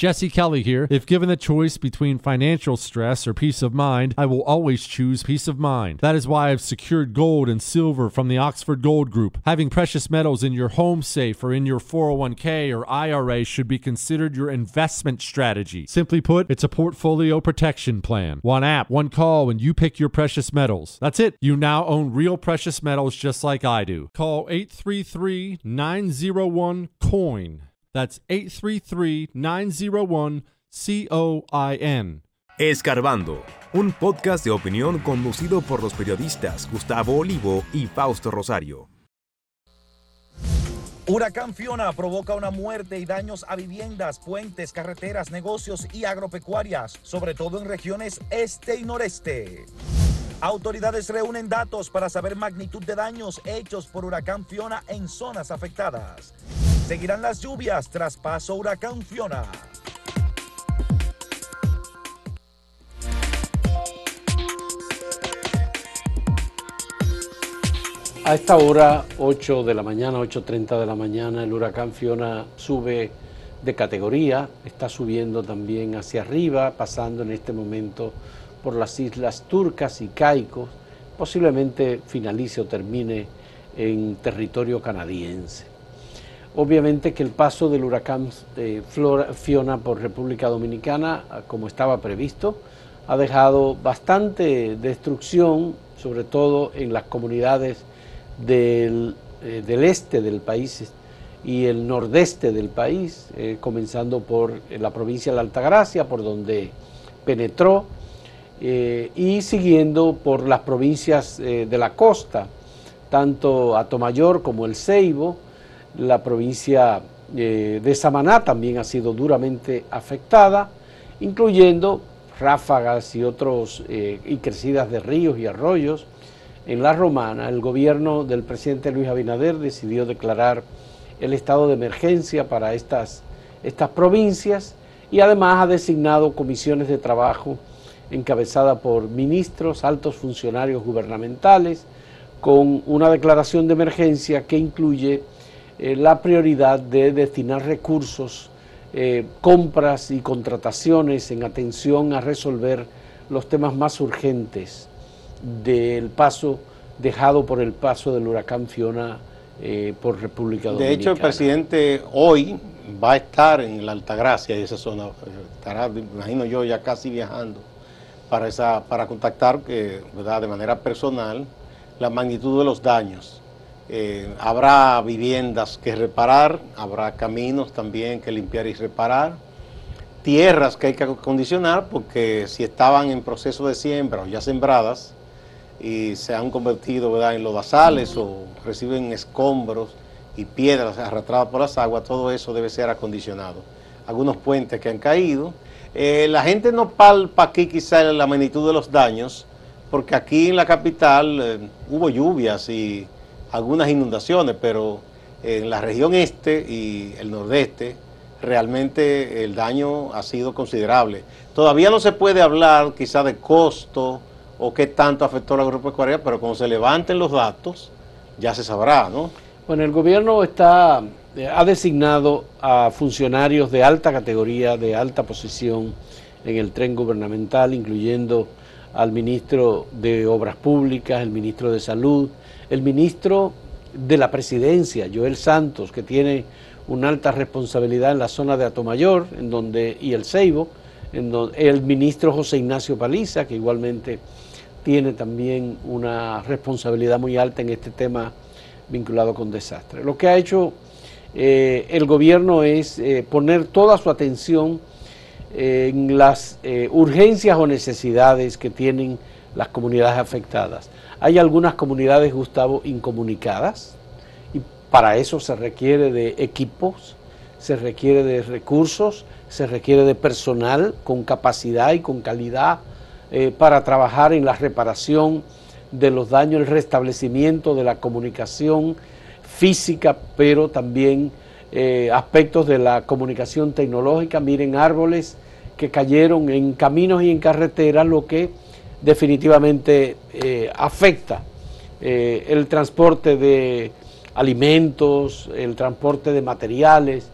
Jesse Kelly here. If given the choice between financial stress or peace of mind, I will always choose peace of mind. That is why I've secured gold and silver from the Oxford Gold Group. Having precious metals in your home safe or in your 401k or IRA should be considered your investment strategy. Simply put, it's a portfolio protection plan. One app, one call, and you pick your precious metals. That's it. You now own real precious metals just like I do. Call 833 901 COIN. That's 833-901-COIN. Escarbando, un podcast de opinión conducido por los periodistas Gustavo Olivo y Fausto Rosario. Huracán Fiona provoca una muerte y daños a viviendas, puentes, carreteras, negocios y agropecuarias, sobre todo en regiones este y noreste. Autoridades reúnen datos para saber magnitud de daños hechos por huracán Fiona en zonas afectadas. Seguirán las lluvias tras paso huracán Fiona. A esta hora, 8 de la mañana, 8.30 de la mañana, el huracán Fiona sube de categoría, está subiendo también hacia arriba, pasando en este momento por las islas turcas y caicos, posiblemente finalice o termine en territorio canadiense. Obviamente que el paso del huracán eh, Fiona por República Dominicana, ah, como estaba previsto, ha dejado bastante destrucción, sobre todo en las comunidades del, eh, este del país y el nordeste del país, eh, comenzando por la provincia de la Altagracia, por donde penetró, y siguiendo por las provincias de la costa, tanto Atomayor como el Ceibo, la provincia eh, de Samaná también ha sido duramente afectada, incluyendo ráfagas y otros eh, y crecidas de ríos y arroyos. En la Romana, el gobierno del presidente Luis Abinader decidió declarar el estado de emergencia para estas, estas provincias y además ha designado comisiones de trabajo encabezadas por ministros, altos funcionarios gubernamentales, con una declaración de emergencia que incluye eh, la prioridad de destinar recursos, eh, compras y contrataciones en atención a resolver los temas más urgentes del paso dejado por el paso del huracán Fiona eh, por República Dominicana. De hecho, el presidente hoy va a estar en la Altagracia y esa zona, estará, imagino yo, ya casi viajando para, esa, para contactar ¿verdad? de manera personal la magnitud de los daños eh, habrá viviendas que reparar, habrá caminos también que limpiar y reparar, tierras que hay que acondicionar porque si estaban en proceso de siembra o ya sembradas y se han convertido en lodazales o reciben escombros y piedras arrastradas por las aguas, todo eso debe ser acondicionado. Algunos puentes que han caído. Eh, la gente no palpa aquí quizá la magnitud de los daños, porque aquí en la capital eh, hubo lluvias y algunas inundaciones, pero en la región este y el nordeste realmente el daño ha sido considerable. Todavía no se puede hablar quizá de costo o qué tanto afectó la agropecuaria, pero cuando se levanten los datos ya se sabrá, ¿no? Bueno, el gobierno está eh, ha designado a funcionarios de alta categoría, de alta posición en el tren gubernamental, incluyendo al ministro de Obras Públicas, el ministro de Salud, el ministro de la presidencia, Joel Santos, que tiene una alta responsabilidad en la zona de Atomayor en donde, y el Ceibo, el ministro José Ignacio Paliza, que igualmente tiene también una responsabilidad muy alta en este tema vinculado con desastres. Lo que ha hecho eh, el gobierno es eh, poner toda su atención en las eh, urgencias o necesidades que tienen las comunidades afectadas. Hay algunas comunidades, Gustavo, incomunicadas y para eso se requiere de equipos, se requiere de recursos, se requiere de personal con capacidad y con calidad eh, para trabajar en la reparación de los daños, el restablecimiento de la comunicación física, pero también eh, aspectos de la comunicación tecnológica. Miren árboles que cayeron en caminos y en carreteras, lo que definitivamente eh, afecta eh, el transporte de alimentos, el transporte de materiales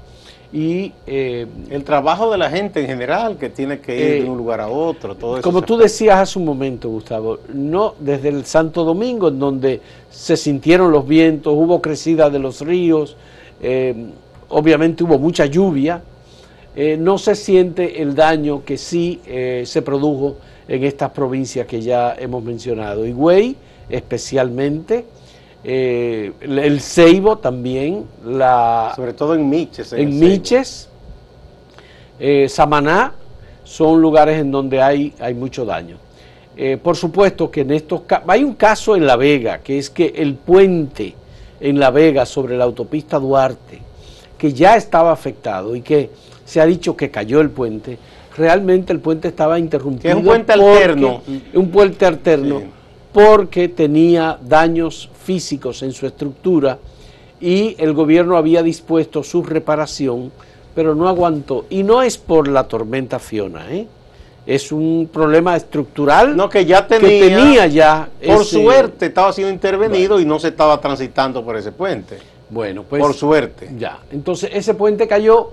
y eh, el trabajo de la gente en general que tiene que ir de un lugar a otro, todo eso. Como tú decías hace un momento, Gustavo, no desde el Santo Domingo, en donde se sintieron los vientos, hubo crecida de los ríos, obviamente hubo mucha lluvia, no se siente el daño que sí se produjo en estas provincias que ya hemos mencionado. Higüey especialmente, eh, el Ceibo también, la, sobre todo en Miches. En, Miches, eh, Samaná, son lugares en donde hay, hay mucho daño. Eh, por supuesto que en estos hay un caso en La Vega, que es que el puente en La Vega sobre la autopista Duarte, que ya estaba afectado y que se ha dicho que cayó el puente, realmente el puente estaba interrumpido. es un puente alterno. Un puente alterno porque tenía daños físicos en su estructura y el gobierno había dispuesto su reparación, pero no aguantó. Y no es por la tormenta Fiona, ¿eh? es un problema estructural no, que ya tenía, ya. Por suerte estaba siendo intervenido y no se estaba transitando por ese puente. Bueno, pues. Por suerte. Ya. Entonces ese puente cayó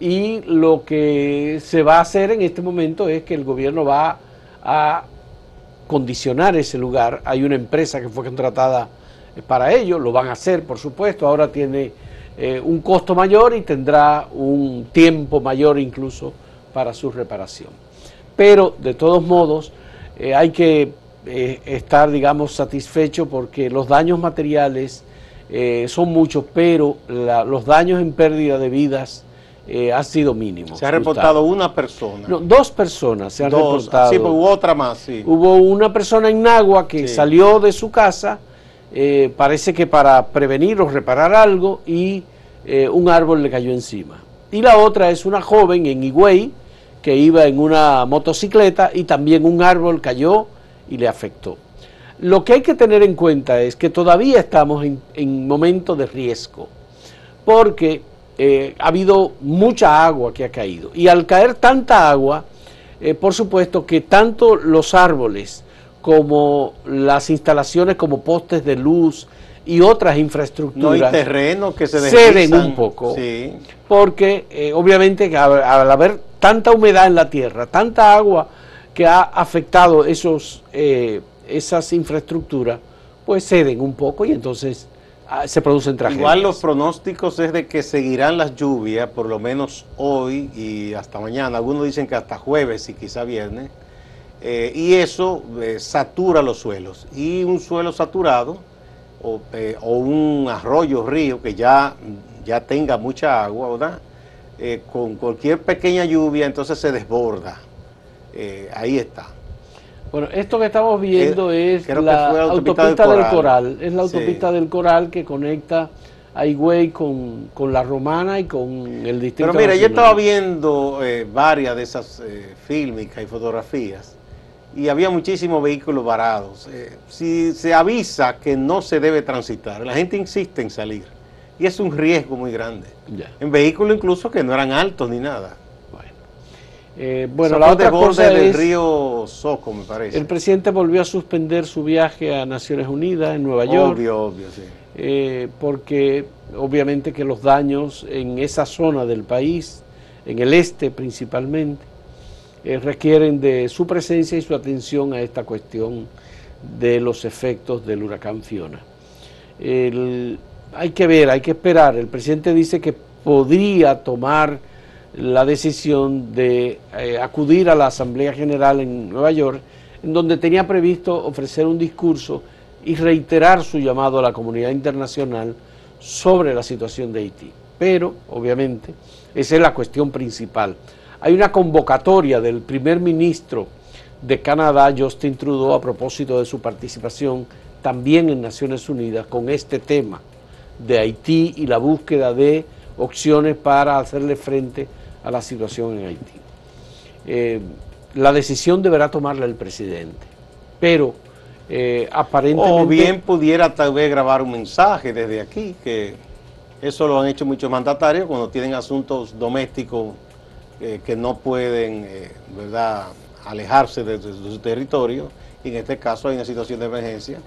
y lo que se va a hacer en este momento es que el gobierno va a condicionar ese lugar. Hay una empresa que fue contratada eh, para ello, lo van a hacer, por supuesto. Ahora tiene eh, un costo mayor y tendrá un tiempo mayor incluso para su reparación. Pero, de todos modos, eh, hay que estar, digamos, satisfecho porque los daños materiales son muchos, pero los daños en pérdida de vidas eh, ha sido mínimo. Se ha reportado una persona. No, dos personas se han reportado. Sí, hubo otra más, sí. Hubo una persona en Nagua que salió de su casa, eh, parece que para prevenir o reparar algo, y eh, un árbol le cayó encima. Y la otra es una joven en Higüey que iba en una motocicleta y también un árbol cayó y le afectó. Lo que hay que tener en cuenta es que todavía estamos en, en momento de riesgo, porque eh, ha habido mucha agua que ha caído. Y al caer tanta agua, eh, por supuesto que tanto los árboles como las instalaciones como postes de luz y otras infraestructuras no terreno que se ceden un poco porque eh, obviamente al, haber tanta humedad en la tierra tanta agua que ha afectado esos esas infraestructuras pues ceden un poco y entonces se producen tragedias. Igual los pronósticos es de que seguirán las lluvias, por lo menos hoy y hasta mañana. Algunos dicen que hasta jueves y quizá viernes. Eh, y eso eh, satura los suelos. Y un suelo saturado o, eh, un arroyo, río que ya, ya tenga mucha agua, ¿verdad? con cualquier pequeña lluvia entonces se desborda. ahí está. Bueno, esto que estamos viendo eh, es la, autopista, del, Coral. Es la autopista del Coral que conecta a Higüey con, la Romana y con el distrito. Pero mira, yo estaba viendo eh, varias de esas eh, fílmicas y fotografías y había muchísimos vehículos varados. si se avisa que no se debe transitar, la gente insiste en salir y es un riesgo muy grande. En vehículos incluso que no eran altos ni nada. Eh, bueno, la otra cosa del río Soco, me parece. El presidente volvió a suspender su viaje a Naciones Unidas en Nueva York. Obvio, obvio, sí. Eh, porque obviamente que los daños en esa zona del país, en el este principalmente, eh, requieren de su presencia y su atención a esta cuestión de los efectos del huracán Fiona. hay que ver, hay que esperar. El presidente dice que podría tomar la decisión de eh, acudir a la Asamblea General en Nueva York, en donde tenía previsto ofrecer un discurso y reiterar su llamado a la comunidad internacional sobre la situación de Haití. Pero, obviamente, esa es la cuestión principal. Hay una convocatoria del primer ministro de Canadá, Justin Trudeau, a propósito de su participación también en Naciones Unidas con este tema de Haití y la búsqueda de opciones para hacerle frente a la situación en Haití. Eh, la decisión deberá tomarla el presidente, pero eh, aparentemente... O bien pudiera tal vez grabar un mensaje desde aquí, que eso lo han hecho muchos mandatarios cuando tienen asuntos domésticos eh, que no pueden, ¿verdad?, alejarse de, su territorio, y en este caso hay una situación de emergencia,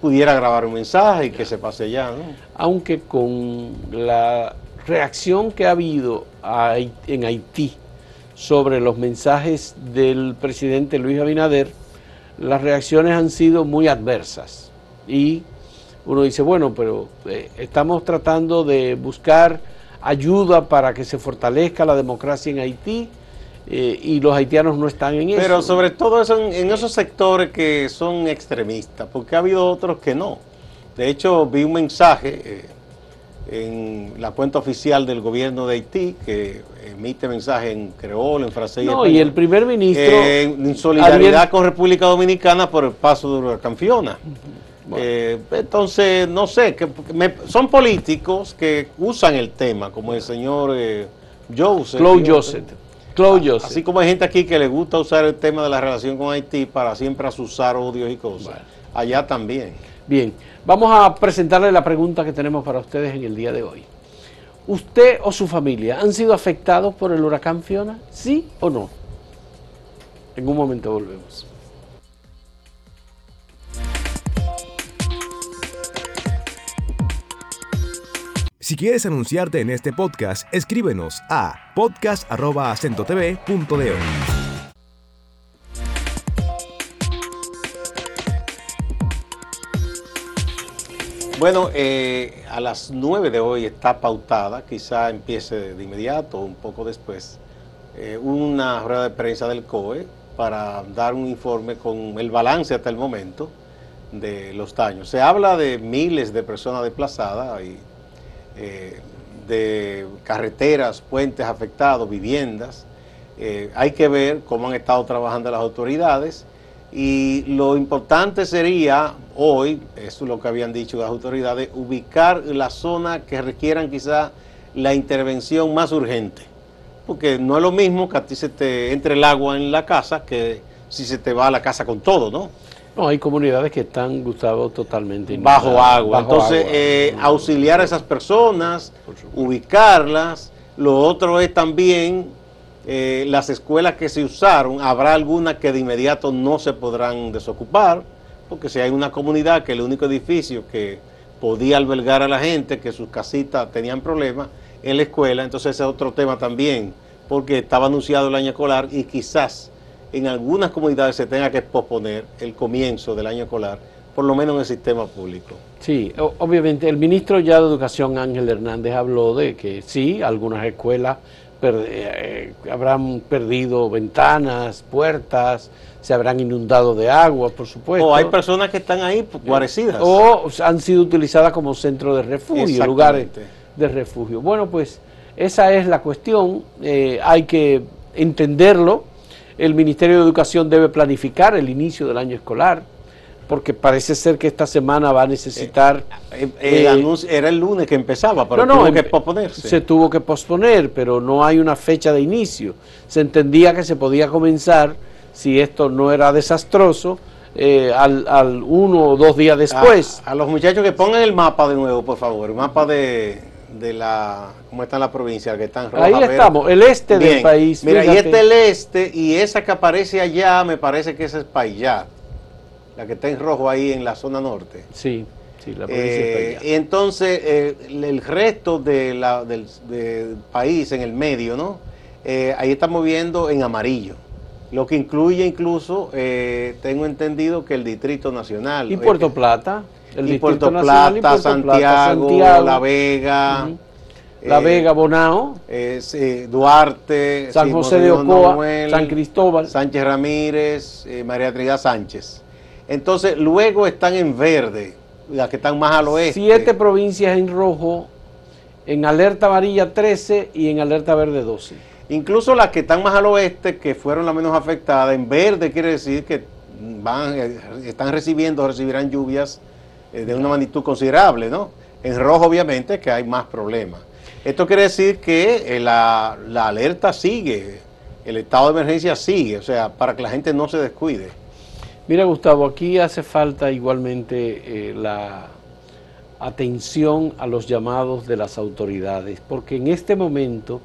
pudiera grabar un mensaje y que se pase ya, ¿no? Aunque con la reacción que ha habido en Haití sobre los mensajes del presidente Luis Abinader, las reacciones han sido muy adversas. Y uno dice, bueno, pero eh, estamos tratando de buscar ayuda para que se fortalezca la democracia en Haití eh, y los haitianos no están en eso. Pero sobre todo eso en, esos sectores que son extremistas, porque ha habido otros que no. De hecho, vi un mensaje eh, en la cuenta oficial del gobierno de Haití que emite mensaje en creol, en francés no, y, el primer ministro... en solidaridad con República Dominicana por el paso de Huracán Fiona. Eh, entonces, no sé, que son políticos que usan el tema, como el señor eh, Joseph. Claude Joseph. Joseph. Así como hay gente aquí que le gusta usar el tema de la relación con Haití para siempre asusar odios y cosas. Allá también. Bien, vamos a presentarle la pregunta que tenemos para ustedes en el día de hoy. ¿Usted o su familia han sido afectados por el huracán Fiona? ¿Sí o no? En un momento volvemos. Si quieres anunciarte en este podcast, escríbenos a podcast.acentotv.de. Bueno, eh, a las 9 de hoy está pautada, quizá empiece de inmediato un poco después, eh, una rueda de prensa del COE para dar un informe con el balance hasta el momento de los daños. Se habla de miles de personas desplazadas y eh, de carreteras, puentes afectados, viviendas. Eh, hay que ver cómo han estado trabajando las autoridades y lo importante sería hoy, eso es lo que habían dicho las autoridades, ubicar la zona que requieran quizá la intervención más urgente. Porque no es lo mismo que a ti se te entre el agua en la casa que si se te va a la casa con todo, ¿no? No, hay comunidades que están, Gustavo, totalmente bajo agua. Entonces, eh, auxiliar a esas personas, ubicarlas. Lo otro es también eh, las escuelas que se usaron, habrá algunas que de inmediato no se podrán desocupar, porque si hay una comunidad que el único edificio que podía albergar a la gente, que sus casitas tenían problemas, en la escuela, entonces ese es otro tema también, porque estaba anunciado el año escolar y quizás en algunas comunidades se tenga que posponer el comienzo del año escolar, por lo menos en el sistema público. Sí, obviamente el ministro ya de Educación, Ángel Hernández, habló de que sí, algunas escuelas eh, habrán perdido ventanas, puertas, se habrán inundado de agua, por supuesto. O hay personas que están ahí guarecidas. O han sido utilizadas como centro de refugio, lugares de refugio. Bueno, pues esa es la cuestión, eh, hay que entenderlo el Ministerio de Educación debe planificar el inicio del año escolar, porque parece ser que esta semana va a necesitar... Eh, eh, eh, era el lunes que empezaba, pero no, tuvo que posponerse. Se tuvo que posponer, pero no hay una fecha de inicio. Se entendía que se podía comenzar, si esto no era desastroso, al, uno o dos días después. a los muchachos que pongan el mapa de nuevo, por favor, el mapa de de la, ¿cómo está la provincia? Que está Ahí estamos, el este del país. Mira, ahí está el este y esa que aparece allá, me parece que esa es Payá, la que está en rojo ahí en la zona norte. Sí, sí, la provincia eh, Y entonces, eh, el resto de la, del, país, en el medio, ¿no? Eh, ahí estamos viendo en amarillo. Lo que incluye incluso, tengo entendido que el Distrito Nacional. ¿Y Puerto Plata? y Puerto Plata, Santiago, La Vega. La eh, Vega, Bonao. Eh, Duarte, San José de Ocoa, San Cristóbal. Sánchez Ramírez, eh, María Trinidad Sánchez. Entonces, luego están en verde, las que están más al oeste. Siete provincias en rojo, en alerta amarilla 13 y en alerta verde 12. Incluso las que están más al oeste, que fueron las menos afectadas, en verde quiere decir que van, están recibiendo, recibirán lluvias eh, de una magnitud considerable, ¿no? En rojo, obviamente, que hay más problemas. Esto quiere decir que eh, la, alerta sigue, el estado de emergencia sigue, o sea, para que la gente no se descuide. Mira, Gustavo, aquí hace falta igualmente eh, la atención a los llamados de las autoridades, porque en este momento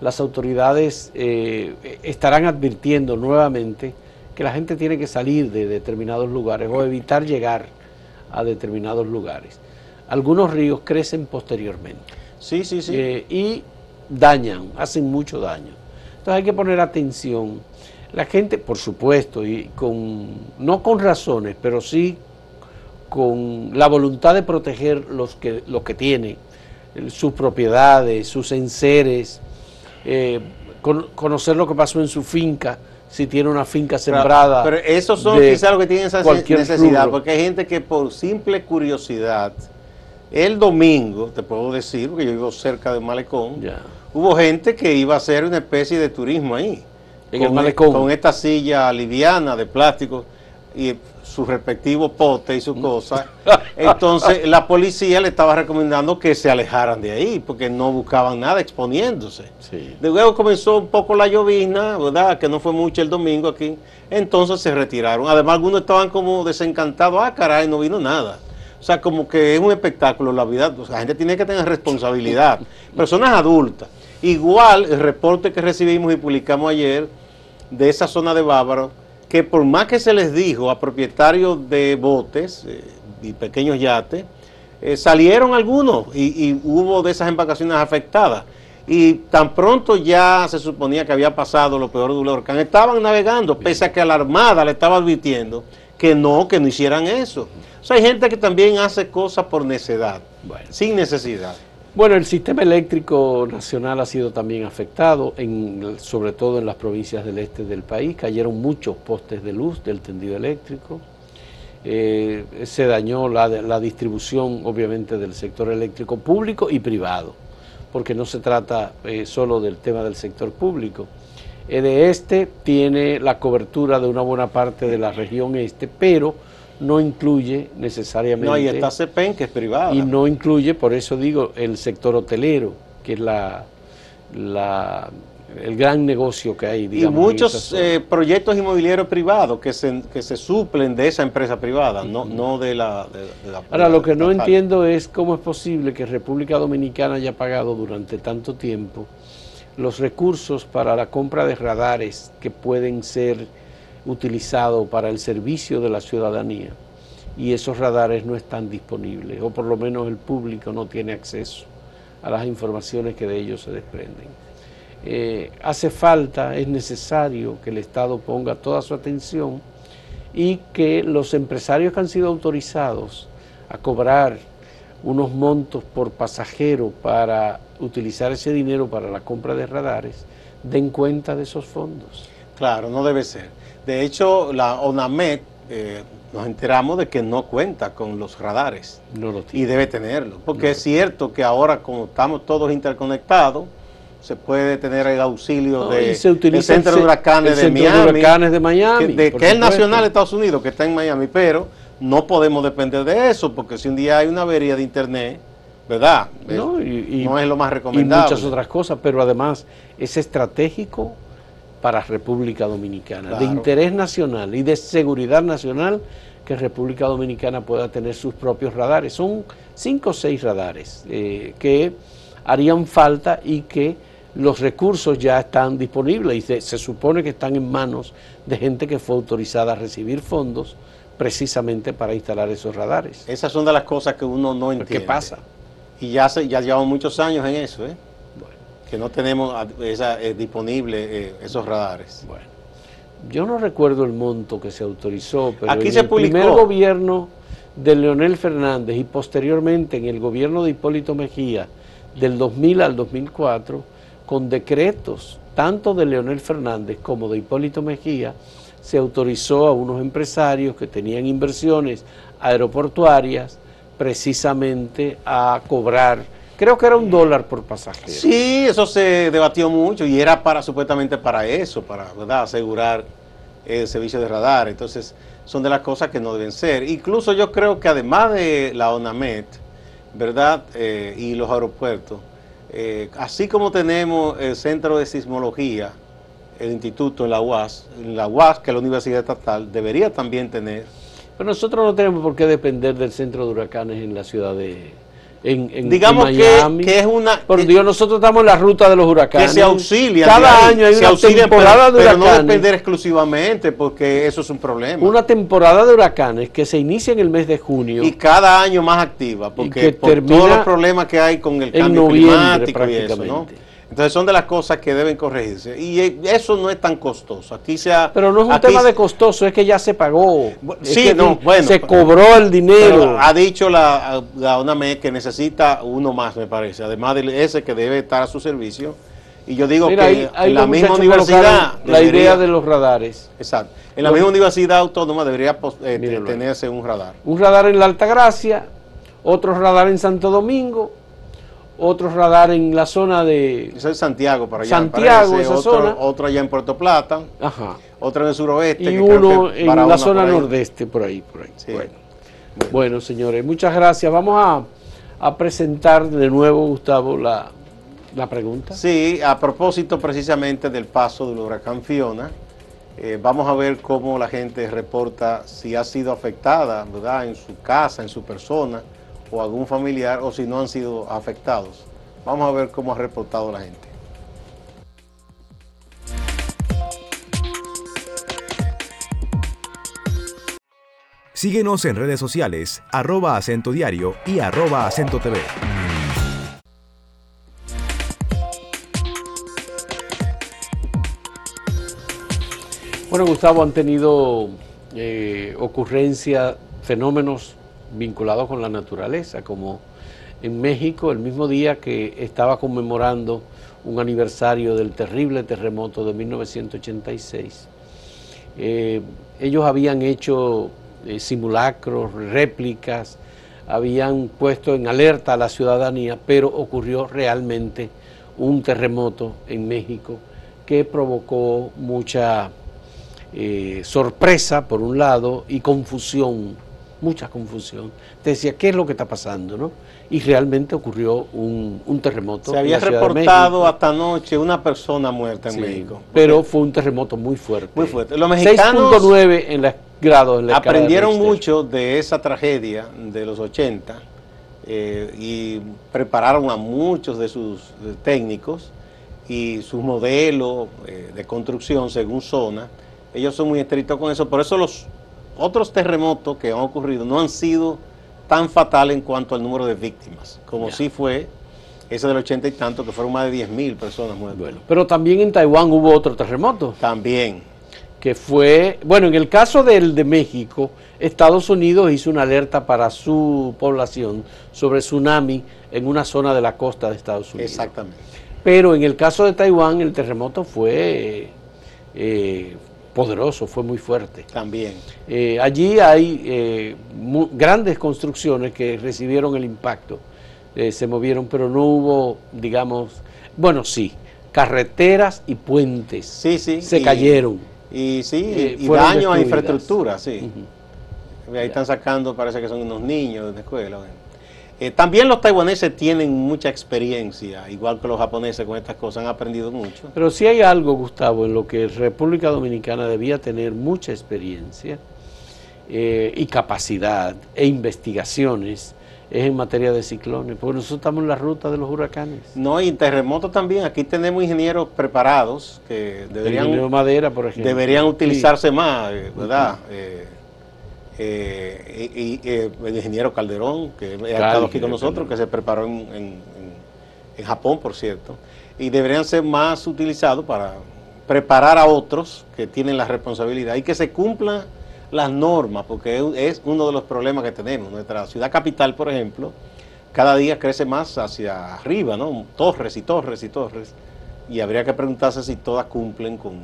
las autoridades estarán advirtiendo nuevamente que la gente tiene que salir de determinados lugares o evitar llegar a determinados lugares. Algunos ríos crecen posteriormente. Sí, sí, sí. eh, y dañan, hacen mucho daño. Entonces hay que poner atención. La gente, por supuesto, y con no con razones, pero sí con la voluntad de proteger los que, los que tienen, sus propiedades, sus enseres, eh, con- conocer lo que pasó en su finca, si tiene una finca sembrada. Pero esos son de quizás los que tienen esa necesidad, rubro. porque hay gente que por simple curiosidad, el domingo, te puedo decir, porque yo vivo cerca del malecón, Ya. hubo gente que iba a hacer una especie de turismo ahí. En el con, malecón. Con esta silla liviana de plástico y su respectivo pote y su cosa. Entonces la policía le estaba recomendando que se alejaran de ahí, porque no buscaban nada exponiéndose. Sí. Luego comenzó un poco la llovizna, ¿verdad? Que no fue mucho el domingo aquí. Entonces se retiraron. Además, algunos estaban como desencantados. Ah, caray, no vino nada. O sea, como que es un espectáculo la vida. O sea, la gente tiene que tener responsabilidad. Personas adultas. Igual el reporte que recibimos y publicamos ayer de esa zona de Bávaro, que por más que se les dijo a propietarios de botes eh, y pequeños yates, eh, salieron algunos y, y hubo de esas embarcaciones afectadas. Y tan pronto ya se suponía que había pasado lo peor del huracán, estaban navegando, pese a que la Armada le estaba advirtiendo que no, que no hicieran eso. O sea, hay gente que también hace cosas por necedad, Bueno. sin necesidad. Bueno, el sistema eléctrico nacional ha sido también afectado, en, sobre todo en las provincias del este del país. Cayeron muchos postes de luz del tendido eléctrico. Eh, se dañó la, distribución, obviamente, del sector eléctrico público y privado, porque no se trata eh, solo del tema del sector público. de este tiene la cobertura de una buena parte de la región este, pero no incluye necesariamente... No, y está CEPEN, que es privada. Y no incluye, por eso digo, el sector hotelero, que es la, la- el gran negocio que hay. y digamos, muchos eh, proyectos inmobiliarios privados que se, que se suplen de esa empresa privada, no, no de la... de- de la- Ahora, lo que no entiendo es cómo es posible que República Dominicana haya pagado durante tanto tiempo los recursos para la compra de radares que pueden ser utilizados para el servicio de la ciudadanía y esos radares no están disponibles o por lo menos el público no tiene acceso a las informaciones que de ellos se desprenden. Eh, hace falta, es necesario que el Estado ponga toda su atención y que los empresarios que han sido autorizados a cobrar unos montos por pasajero para utilizar ese dinero para la compra de radares, den cuenta de esos fondos. Claro, no debe ser. De hecho, la ONAMED, eh, nos enteramos de que no cuenta con los radares No lo y debe tenerlo. Porque es cierto que ahora, como estamos todos interconectados, se puede tener el auxilio No, de, y se del Centro el de Huracanes el de Centro de Miami. Huracanes de Miami, Que, de- que es nacional de Estados Unidos, que está en Miami, pero no podemos depender de eso, porque si un día hay una avería de internet, ¿verdad? No, Es- y- y- no es lo más y recomendable. muchas otras cosas, pero además es estratégico para República Dominicana, de interés nacional y de seguridad nacional que República Dominicana pueda tener sus propios radares. Son cinco o seis radares eh, que harían falta y que los recursos ya están disponibles y se, se supone que están en manos de gente que fue autorizada a recibir fondos precisamente para instalar esos radares. Esas son de las cosas que uno no ¿Qué entiende. pasa? Y ya, se, ya llevamos muchos años en eso, ¿eh? Que no tenemos esa, eh, disponible eh, esos radares. Bueno, yo no recuerdo el monto que se autorizó, pero Aquí en se el publicó. primer gobierno de Leonel Fernández y posteriormente en el gobierno de Hipólito Mejía del 2000 al 2004, con decretos tanto de Leonel Fernández como de Hipólito Mejía, se autorizó a unos empresarios que tenían inversiones aeroportuarias precisamente a cobrar, creo que era un dólar por pasajero. Sí, eso se debatió mucho y era para supuestamente para eso, para ¿verdad? asegurar el servicio de radar. Entonces, son de las cosas que no deben ser. Incluso yo creo que además de la ONAMED, ¿verdad? Eh, y los aeropuertos, eh, así como tenemos el Centro de Sismología, el instituto en la UAS, en la UAS, que es la Universidad Estatal, debería también tener Pero nosotros no tenemos por qué depender del centro de huracanes en la ciudad de, en, en- Digamos en que, Miami. que es una... Por que- Dios, nosotros estamos en la ruta de los que huracanes. se auxilian. Cada año hay se una temporada pero, de pero no huracanes. depender exclusivamente, porque eso es un problema. Una temporada de huracanes que se inicia en el mes de junio. y cada año más activa, porque que por termina todos los problemas que hay con el cambio climático y eso, ¿no? Entonces son de las cosas que deben corregirse. Y eh, eso no es tan costoso. Aquí se ha- Pero no es un aquí tema de costoso, es que ya se pagó. Es sí, que no, bueno, Se cobró el dinero. Pero ha dicho la, la UNAMED que necesita uno más, me parece, además de ese que debe estar a su servicio. Y yo digo Mira, que ahí- ahí en la misma universidad. La debería- idea de los radares. Exacto. En la Los- misma universidad autónoma debería pos- eh, tenerse un radar. Un radar en la Altagracia, otro radar en Santo Domingo, otro radar en la zona de. Eso es Santiago, para allá. Santiago, parece, esa otro, zona. Otro allá en Puerto Plata, Ajá. otro en el suroeste. Y que uno en la zona por nordeste, por ahí, por ahí. Sí. Bueno. Bueno, señores, muchas gracias. Vamos a, a presentar de nuevo, Gustavo, la, la pregunta. Sí, a propósito precisamente del paso del huracán Fiona, eh, vamos a ver cómo la gente reporta si ha sido afectada, ¿verdad? En su casa, en su persona o algún familiar o si no han sido afectados. Vamos a ver cómo ha reportado la gente. Síguenos en redes sociales, arroba acento diario y arroba acento TV. Bueno, Gustavo, han tenido eh, ocurrencias, fenómenos vinculados con la naturaleza, como en México, el mismo día que estaba conmemorando un aniversario del terrible terremoto de 1986. Eh, ellos habían hecho eh, simulacros, réplicas, habían puesto en alerta a la ciudadanía, pero ocurrió realmente un terremoto en México que provocó mucha eh, sorpresa por un lado y confusión, mucha confusión. Te decía, ¿qué es lo que está pasando? ¿no? Y realmente ocurrió un, un terremoto. Se en había la reportado hasta anoche una persona muerta en Sí, México. Pero fue un terremoto muy fuerte. Muy fuerte. Los mexicanos 6.9 en la grados en la de aprendieron mucho de esa tragedia de los 80 eh, y prepararon a muchos de sus eh, técnicos y sus modelos eh, de construcción según zona. Ellos son muy estrictos con eso, por eso los otros terremotos que han ocurrido no han sido tan fatales en cuanto al número de víctimas, como Ya. sí fue ese del 80 y tanto, que fueron más de 10 mil personas muertas. Bueno, pero también en Taiwán hubo otro terremoto. También. que fue, bueno, en el caso del de México, Estados Unidos hizo una alerta para su población sobre tsunami en una zona de la costa de Estados Unidos. Exactamente. Pero en el caso de Taiwán, el terremoto fue eh, poderoso, fue muy fuerte. También. Eh, allí hay eh, grandes construcciones que recibieron el impacto, eh, se movieron, pero no hubo, digamos, bueno, sí, carreteras y puentes Sí, sí. se y- cayeron. Y sí, Eh, y daño a infraestructura, sí. Ahí están sacando, parece que son unos niños de la escuela. Eh, también los taiwaneses tienen mucha experiencia, igual que los japoneses con estas cosas, han aprendido mucho. Pero si hay algo, Gustavo, en lo que República Dominicana debía tener mucha experiencia eh, y capacidad e investigaciones es en materia de ciclones, porque nosotros estamos en la ruta de los huracanes. No, y terremotos también. Aquí tenemos ingenieros prepararos que deberían, Madera, por ejemplo. deberían Sí. utilizarse más, eh, ¿verdad? Eh, eh, y, eh, el ingeniero Calderón, que ha estado aquí con nosotros, Calderón. que se preparó en, en- en- Japón, por cierto, y deberían ser más utilizados para preparar a otros que tienen la responsabilidad y que se cumplan las normas, porque es uno de los problemas que tenemos. Nuestra ciudad capital, por ejemplo, cada día crece más hacia arriba, ¿no? Torres y torres y torres, y habría que preguntarse si todas cumplen con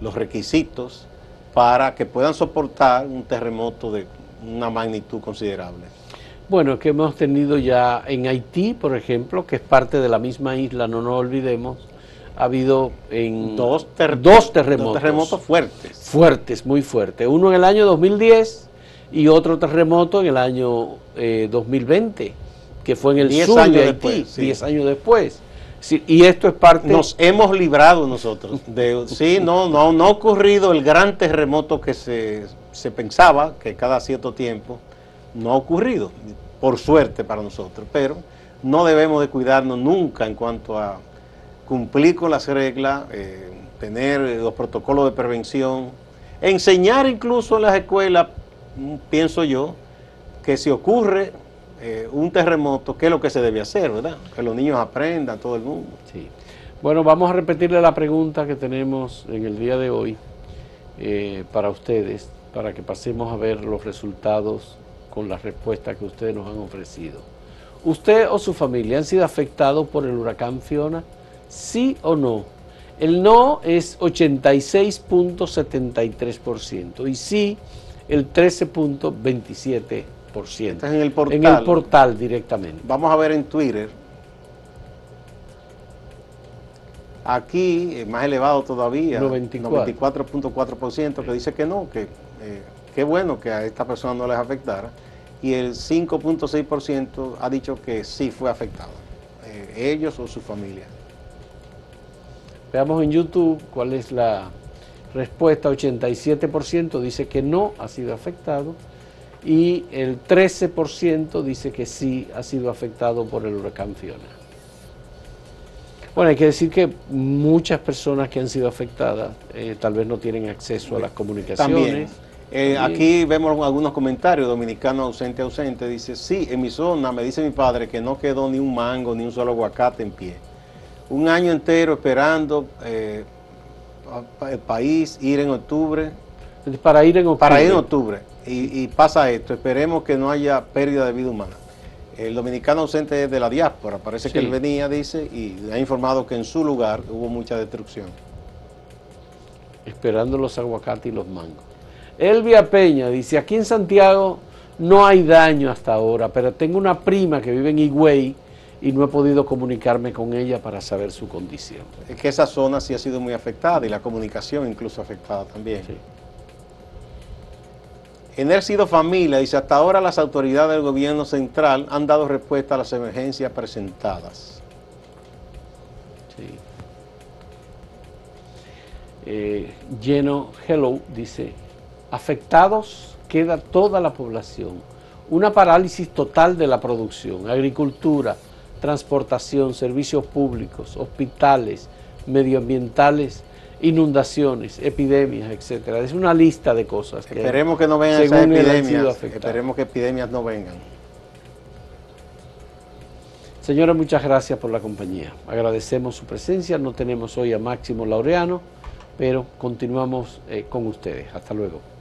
los requisitos para que puedan soportar un terremoto de una magnitud considerable. Bueno, que hemos tenido ya en Haití, por ejemplo, que es parte de la misma isla, no nos olvidemos, ha habido en Dos, ter- dos terremotos. dos terremotos fuertes. fuertes, muy fuertes. Uno en el año 2010 y otro terremoto en el año eh, 2020, que fue en el Diez sur de Haití, después, sí. 10 años después. Y esto es parte... Nos hemos librado nosotros. De, sí, no, no, no ha ocurrido el gran terremoto que se, se pensaba que cada cierto tiempo no ha ocurrido. por suerte para nosotros, pero no debemos de cuidarnos nunca en cuanto a cumplir con las reglas, eh, tener los protocolos de prevención, enseñar incluso en las escuelas, mm, pienso yo, que si ocurre eh, un terremoto, ¿qué es lo que se debe hacer, verdad? Que los niños aprendan, todo el mundo. Sí. Bueno, vamos a repetirle la pregunta que tenemos en el día de hoy eh, para ustedes, para que pasemos a ver los resultados con las respuestas que ustedes nos han ofrecido. ¿Usted o su familia han sido afectados por el huracán Fiona? ¿Sí o no? El no es 86.73% y sí el 13.27%. En el portal. En el portal directamente. Vamos a ver en Twitter. Aquí, más elevado todavía, 94.4% que dice que no, que eh, qué bueno que a esta persona no les afectara. Y el 5.6% ha dicho que sí fue afectado, eh, ellos o su familia. Veamos en YouTube cuál es la respuesta. 87% dice que no ha sido afectado y el 13% dice que sí ha sido afectado por el huracán Fiona. Bueno, hay que decir que muchas personas que han sido afectadas eh, tal vez no tienen acceso a las comunicaciones. Eh, aquí vemos algunos comentarios, dominicano ausente, ausente, dice, sí, en mi zona me dice mi padre que no quedó ni un mango, ni un solo aguacate en pie. Un año entero esperando eh, el país, ir en octubre. Para ir en octubre. Para ir en octubre y, pasa esto, esperemos que no haya pérdida de vida humana. El dominicano ausente es de la diáspora, parece que él venía, dice, y ha informado que en su lugar hubo mucha destrucción. Esperando los aguacates y los mangos. Elvia Peña dice, aquí en Santiago no hay daño hasta ahora, pero tengo una prima que vive en Higüey y no he podido comunicarme con ella para saber su condición. Es que esa zona sí ha sido muy afectada y la comunicación incluso afectada también. Sí. Sido Familia dice, hasta ahora las autoridades del gobierno central han dado respuesta a las emergencias presentadas. Sí. Eh, lleno Hello dice, afectados queda toda la población. Una parálisis total de la producción, agricultura, transportación, servicios públicos, hospitales, medioambientales inundaciones, epidemias, etcétera. Es una lista de cosas. Que Esperemos que no vengan esas epidemias. Esperemos que epidemias no vengan. Señora, muchas gracias por la compañía. Agradecemos su presencia. No tenemos hoy a Máximo Laureano, pero continuamos eh, con ustedes. Hasta luego.